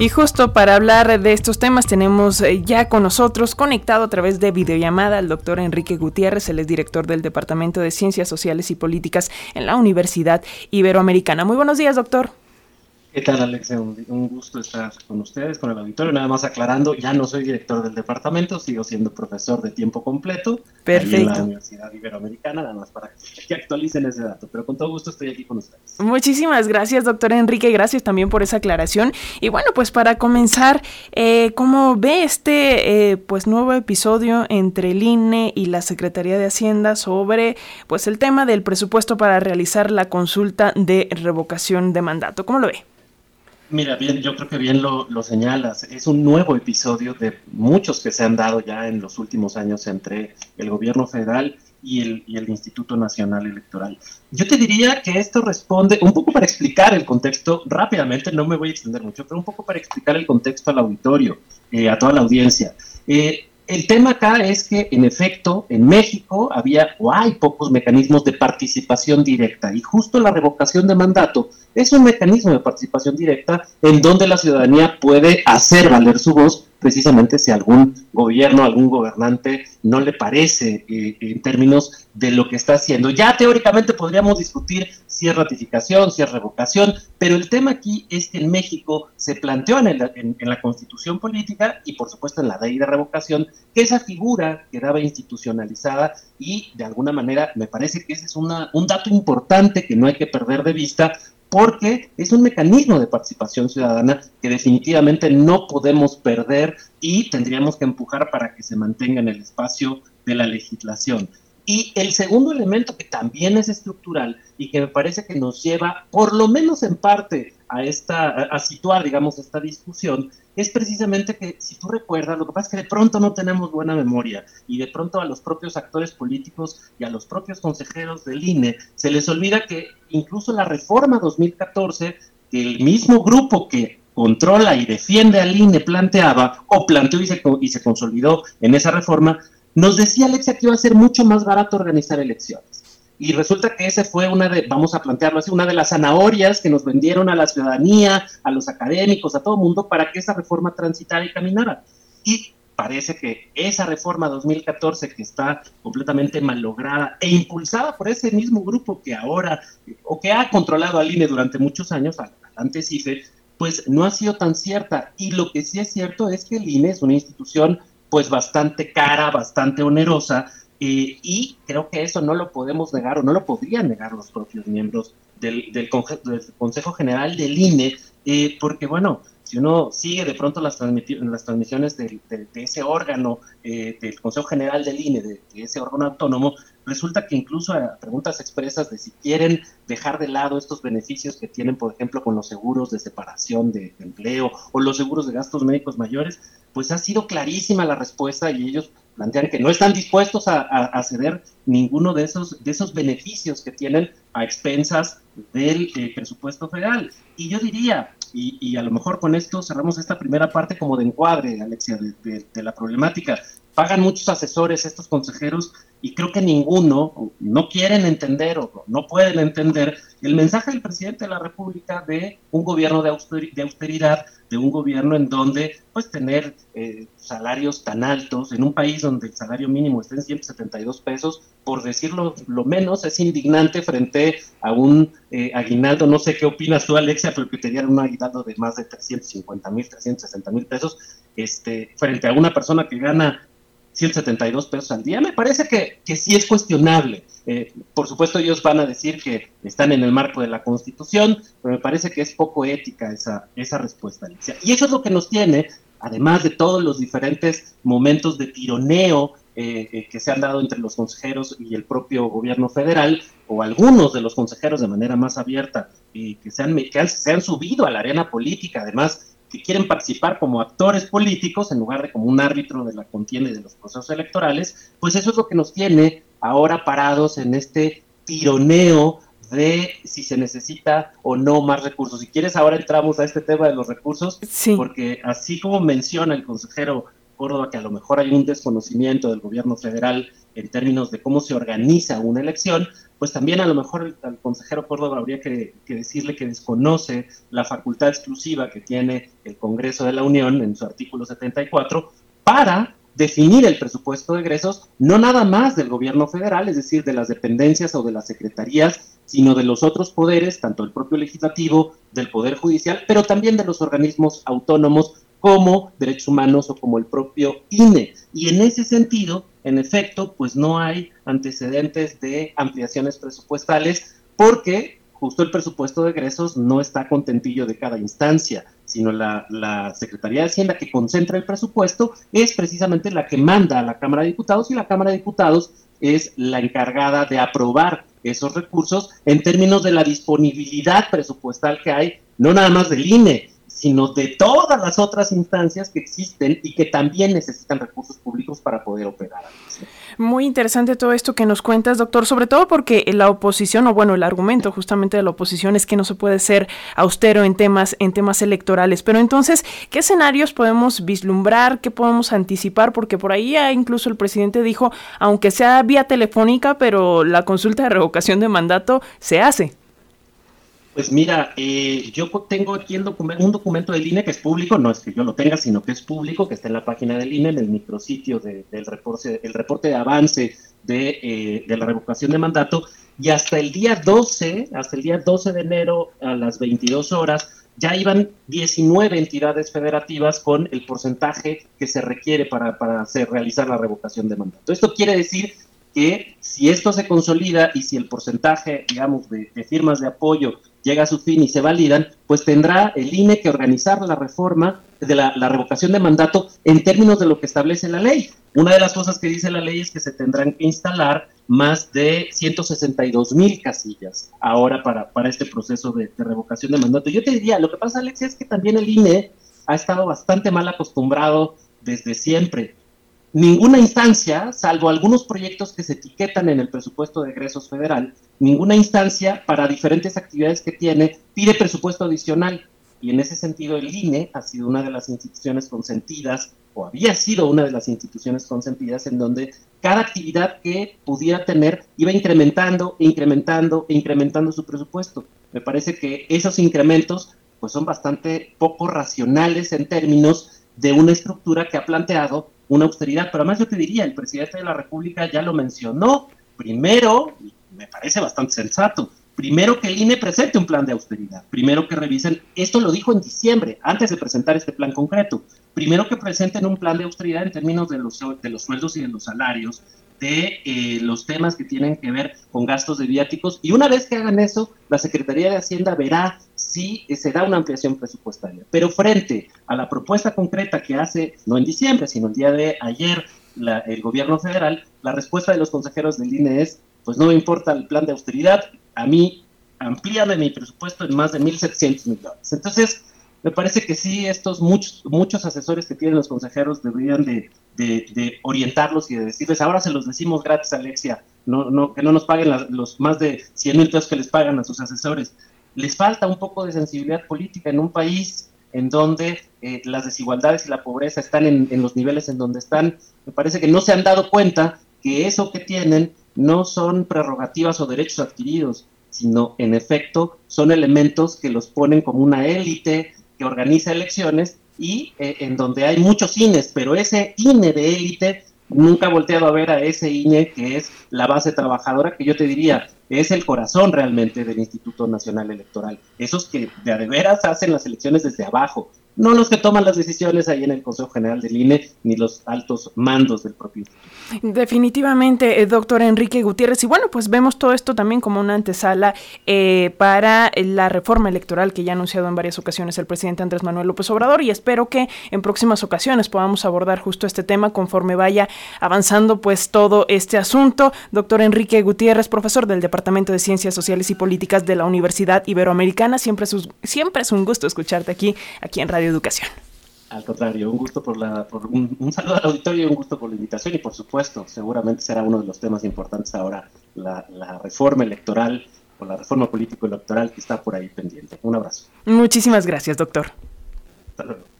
Y justo para hablar de estos temas tenemos eh, ya con nosotros conectado a través de videollamada al doctor Enrique Gutiérrez, él es director del Departamento de Ciencias Sociales y Políticas en la Universidad Iberoamericana. Muy buenos días, doctor. ¿Qué tal, Alexia? Un, gusto estar con ustedes, con el auditorio. Nada más aclarando, ya no soy director del departamento, sigo siendo profesor de tiempo completo Perfecto. en la Universidad Iberoamericana, nada más para que actualicen ese dato. Pero con todo gusto estoy aquí con ustedes. Muchísimas gracias, doctor Enrique. Gracias también por esa aclaración. Y bueno, pues para comenzar, eh, ¿cómo ve este eh, pues nuevo episodio entre el INE y la Secretaría de Hacienda sobre pues el tema del presupuesto para realizar la consulta de revocación de mandato? ¿Cómo lo ve? Mira, bien, yo creo que bien lo, señalas. Es un nuevo episodio de muchos que se han dado ya en los últimos años entre el gobierno federal y el, y el Instituto Nacional Electoral. Yo te diría que esto responde un poco para explicar el contexto rápidamente, no me voy a extender mucho, pero un poco para explicar el contexto al auditorio, eh, a toda la audiencia. Eh, el tema acá es que, en efecto, en México había o hay pocos mecanismos de participación directa y justo la revocación de mandato es un mecanismo de participación directa en donde la ciudadanía puede hacer valer su voz precisamente si algún gobierno, algún gobernante no le parece eh, en términos de lo que está haciendo. Ya teóricamente podríamos discutir si es ratificación, si es revocación, pero el tema aquí es que en México se planteó en, la constitución política y por supuesto en la ley de revocación que esa figura quedaba institucionalizada y de alguna manera me parece que ese es un dato importante que no hay que perder de vista porque es un mecanismo de participación ciudadana que definitivamente no podemos perder y tendríamos que empujar para que se mantenga en el espacio de la legislación. Y el segundo elemento que también es estructural y que me parece que nos lleva, por lo menos en parte, a, esta, a situar, digamos, esta discusión, es precisamente que, si tú recuerdas, lo que pasa es que de pronto no tenemos buena memoria y de pronto a los propios actores políticos y a los propios consejeros del INE se les olvida que incluso la reforma 2014, que el mismo grupo que controla y defiende al INE planteaba, o planteó y se, y se consolidó en esa reforma, nos decía Alexia que iba a ser mucho más barato organizar elecciones. Y resulta que ese fue una de, vamos a plantearlo así, una de las zanahorias que nos vendieron a la ciudadanía, a los académicos, a todo el mundo, para que esa reforma transitara y caminara. Y parece que esa reforma 2014 que está completamente malograda e impulsada por ese mismo grupo que ahora, o que ha controlado al INE durante muchos años, antes IFE, pues no ha sido tan cierta. Y lo que sí es cierto es que el INE es una institución pues bastante cara, bastante onerosa, eh, y creo que eso no lo podemos negar o no lo podrían negar los propios miembros del, del, Consejo General del INE, eh, porque bueno, si uno sigue de pronto las, las transmisiones de, ese órgano, eh, del Consejo General del INE, de, ese órgano autónomo, resulta que incluso a preguntas expresas de si quieren dejar de lado estos beneficios que tienen, por ejemplo, con los seguros de separación de empleo o los seguros de gastos médicos mayores, pues ha sido clarísima la respuesta y ellos plantean que no están dispuestos a, ceder ninguno de esos, de esos beneficios que tienen a expensas del eh, presupuesto federal. Y yo diría, y, a lo mejor con esto cerramos esta primera parte como de encuadre, Alexia, de la problemática, pagan muchos asesores estos consejeros y creo que ninguno no quieren entender o no pueden entender el mensaje del presidente de la República de un gobierno de austeridad, de un gobierno en donde pues tener eh, salarios tan altos en un país donde el salario mínimo está en 172 pesos, por decirlo lo menos, es indignante frente a un eh, aguinaldo, no sé qué opinas tú Alexia, pero que te dieran un aguinaldo de más de 350 mil, 360 mil pesos, este, frente a una persona que gana 172 pesos al día, me parece que, que sí es cuestionable. Eh, por supuesto, ellos van a decir que están en el marco de la Constitución, pero me parece que es poco ética esa, esa respuesta, Alicia. Y eso es lo que nos tiene, además de todos los diferentes momentos de tironeo eh, eh, que se han dado entre los consejeros y el propio gobierno federal, o algunos de los consejeros de manera más abierta, y que, se han, que se han subido a la arena política, además que quieren participar como actores políticos en lugar de como un árbitro de la contienda y de los procesos electorales, pues eso es lo que nos tiene ahora parados en este tironeo de si se necesita o no más recursos. Si quieres, ahora entramos a este tema de los recursos, porque así como menciona el consejero Córdoba que a lo mejor hay un desconocimiento del gobierno federal en términos de cómo se organiza una elección, pues también a lo mejor al consejero Córdoba habría que, decirle que desconoce la facultad exclusiva que tiene el Congreso de la Unión en su artículo 74 para definir el presupuesto de egresos, no nada más del gobierno federal, es decir, de las dependencias o de las secretarías, sino de los otros poderes, tanto el propio legislativo, del Poder Judicial, pero también de los organismos autónomos como derechos humanos o como el propio INE. Y en ese sentido, en efecto, pues no hay antecedentes de ampliaciones presupuestales porque justo el presupuesto de egresos no está contentillo de cada instancia, sino la, la, Secretaría de Hacienda que concentra el presupuesto es precisamente la que manda a la Cámara de Diputados y la Cámara de Diputados es la encargada de aprobar esos recursos en términos de la disponibilidad presupuestal que hay, no nada más del INE, sino de todas las otras instancias que existen y que también necesitan recursos públicos para poder operar. Muy interesante todo esto que nos cuentas, doctor, sobre todo porque la oposición, o bueno, el argumento justamente de la oposición es que no se puede ser austero en temas, en temas electorales. Pero entonces, ¿qué escenarios podemos vislumbrar? ¿Qué podemos anticipar? Porque por ahí incluso el presidente dijo, aunque sea vía telefónica, pero la consulta de revocación de mandato se hace. Pues mira, eh, yo tengo aquí el un documento del INE que es público, no es que yo lo tenga, sino que es público, que está en la página del INE, en el micrositio del reporte, el reporte de avance de, eh, de, la revocación de mandato, y hasta el día 12, hasta el día 12 de enero a las 22 horas, ya iban 19 entidades federativas con el porcentaje que se requiere para, para hacer, realizar la revocación de mandato. Esto quiere decir que si esto se consolida y si el porcentaje, digamos, de, firmas de apoyo llega a su fin y se validan, pues tendrá el INE que organizar la reforma de la, revocación de mandato en términos de lo que establece la ley. Una de las cosas que dice la ley es que se tendrán que instalar más de 162 mil casillas ahora para, para este proceso de, de, revocación de mandato. Yo te diría, lo que pasa, Alexia, es que también el INE ha estado bastante mal acostumbrado desde siempre ninguna instancia, salvo algunos proyectos que se etiquetan en el presupuesto de egresos federal, ninguna instancia para diferentes actividades que tiene pide presupuesto adicional. Y en ese sentido el INE ha sido una de las instituciones consentidas, o había sido una de las instituciones consentidas en donde cada actividad que pudiera tener iba incrementando, incrementando, incrementando su presupuesto. Me parece que esos incrementos pues son bastante poco racionales en términos de una estructura que ha planteado una austeridad. Pero además yo te diría, el presidente de la República ya lo mencionó, primero, me parece bastante sensato, primero que el INE presente un plan de austeridad, primero que revisen, esto lo dijo en diciembre, antes de presentar este plan concreto, primero que presenten un plan de austeridad en términos de los, de los sueldos y de los salarios, de eh, los temas que tienen que ver con gastos de viáticos. Y una vez que hagan eso, la Secretaría de Hacienda verá si se da una ampliación presupuestaria. Pero frente a la propuesta concreta que hace, no en diciembre, sino el día de ayer, el gobierno federal, la respuesta de los consejeros del INE es, pues no me importa el plan de austeridad, a mí amplíame mi presupuesto en más de 1.700 millones. Entonces, me parece que sí, estos muchos, muchos asesores que tienen los consejeros deberían de, orientarlos y de decirles, ahora se los decimos gratis, Alexia, no, no, que no nos paguen los más de 100 mil pesos que les pagan a sus asesores. Les falta un poco de sensibilidad política en un país en donde eh, las desigualdades y la pobreza están en los niveles en donde están. Me parece que no se han dado cuenta que eso que tienen no son prerrogativas o derechos adquiridos, sino en efecto son elementos que los ponen como una élite que organiza elecciones y eh, en donde hay muchos INES, pero ese INE de élite nunca ha volteado a ver a ese INE que es la base trabajadora, que yo te diría, es el corazón realmente del Instituto Nacional Electoral. Esos que de veras hacen las elecciones desde abajo, no los que toman las decisiones ahí en el Consejo General del INE ni los altos mandos del propio Definitivamente, eh, doctor Enrique Gutiérrez. Y bueno, pues vemos todo esto también como una antesala eh, para la reforma electoral que ya ha anunciado en varias ocasiones el presidente Andrés Manuel López Obrador y espero que en próximas ocasiones podamos abordar justo este tema conforme vaya avanzando pues todo este asunto. Doctor Enrique Gutiérrez, profesor del Departamento de Ciencias Sociales y Políticas de la Universidad Iberoamericana, siempre es, siempre es un gusto escucharte aquí, aquí en Radio Educación. Al contrario, un gusto por la, un, saludo al auditorio y un gusto por la invitación y por supuesto, seguramente será uno de los temas importantes ahora, la, la reforma electoral o la reforma político-electoral que está por ahí pendiente. Un abrazo. Muchísimas gracias, doctor. Hasta luego.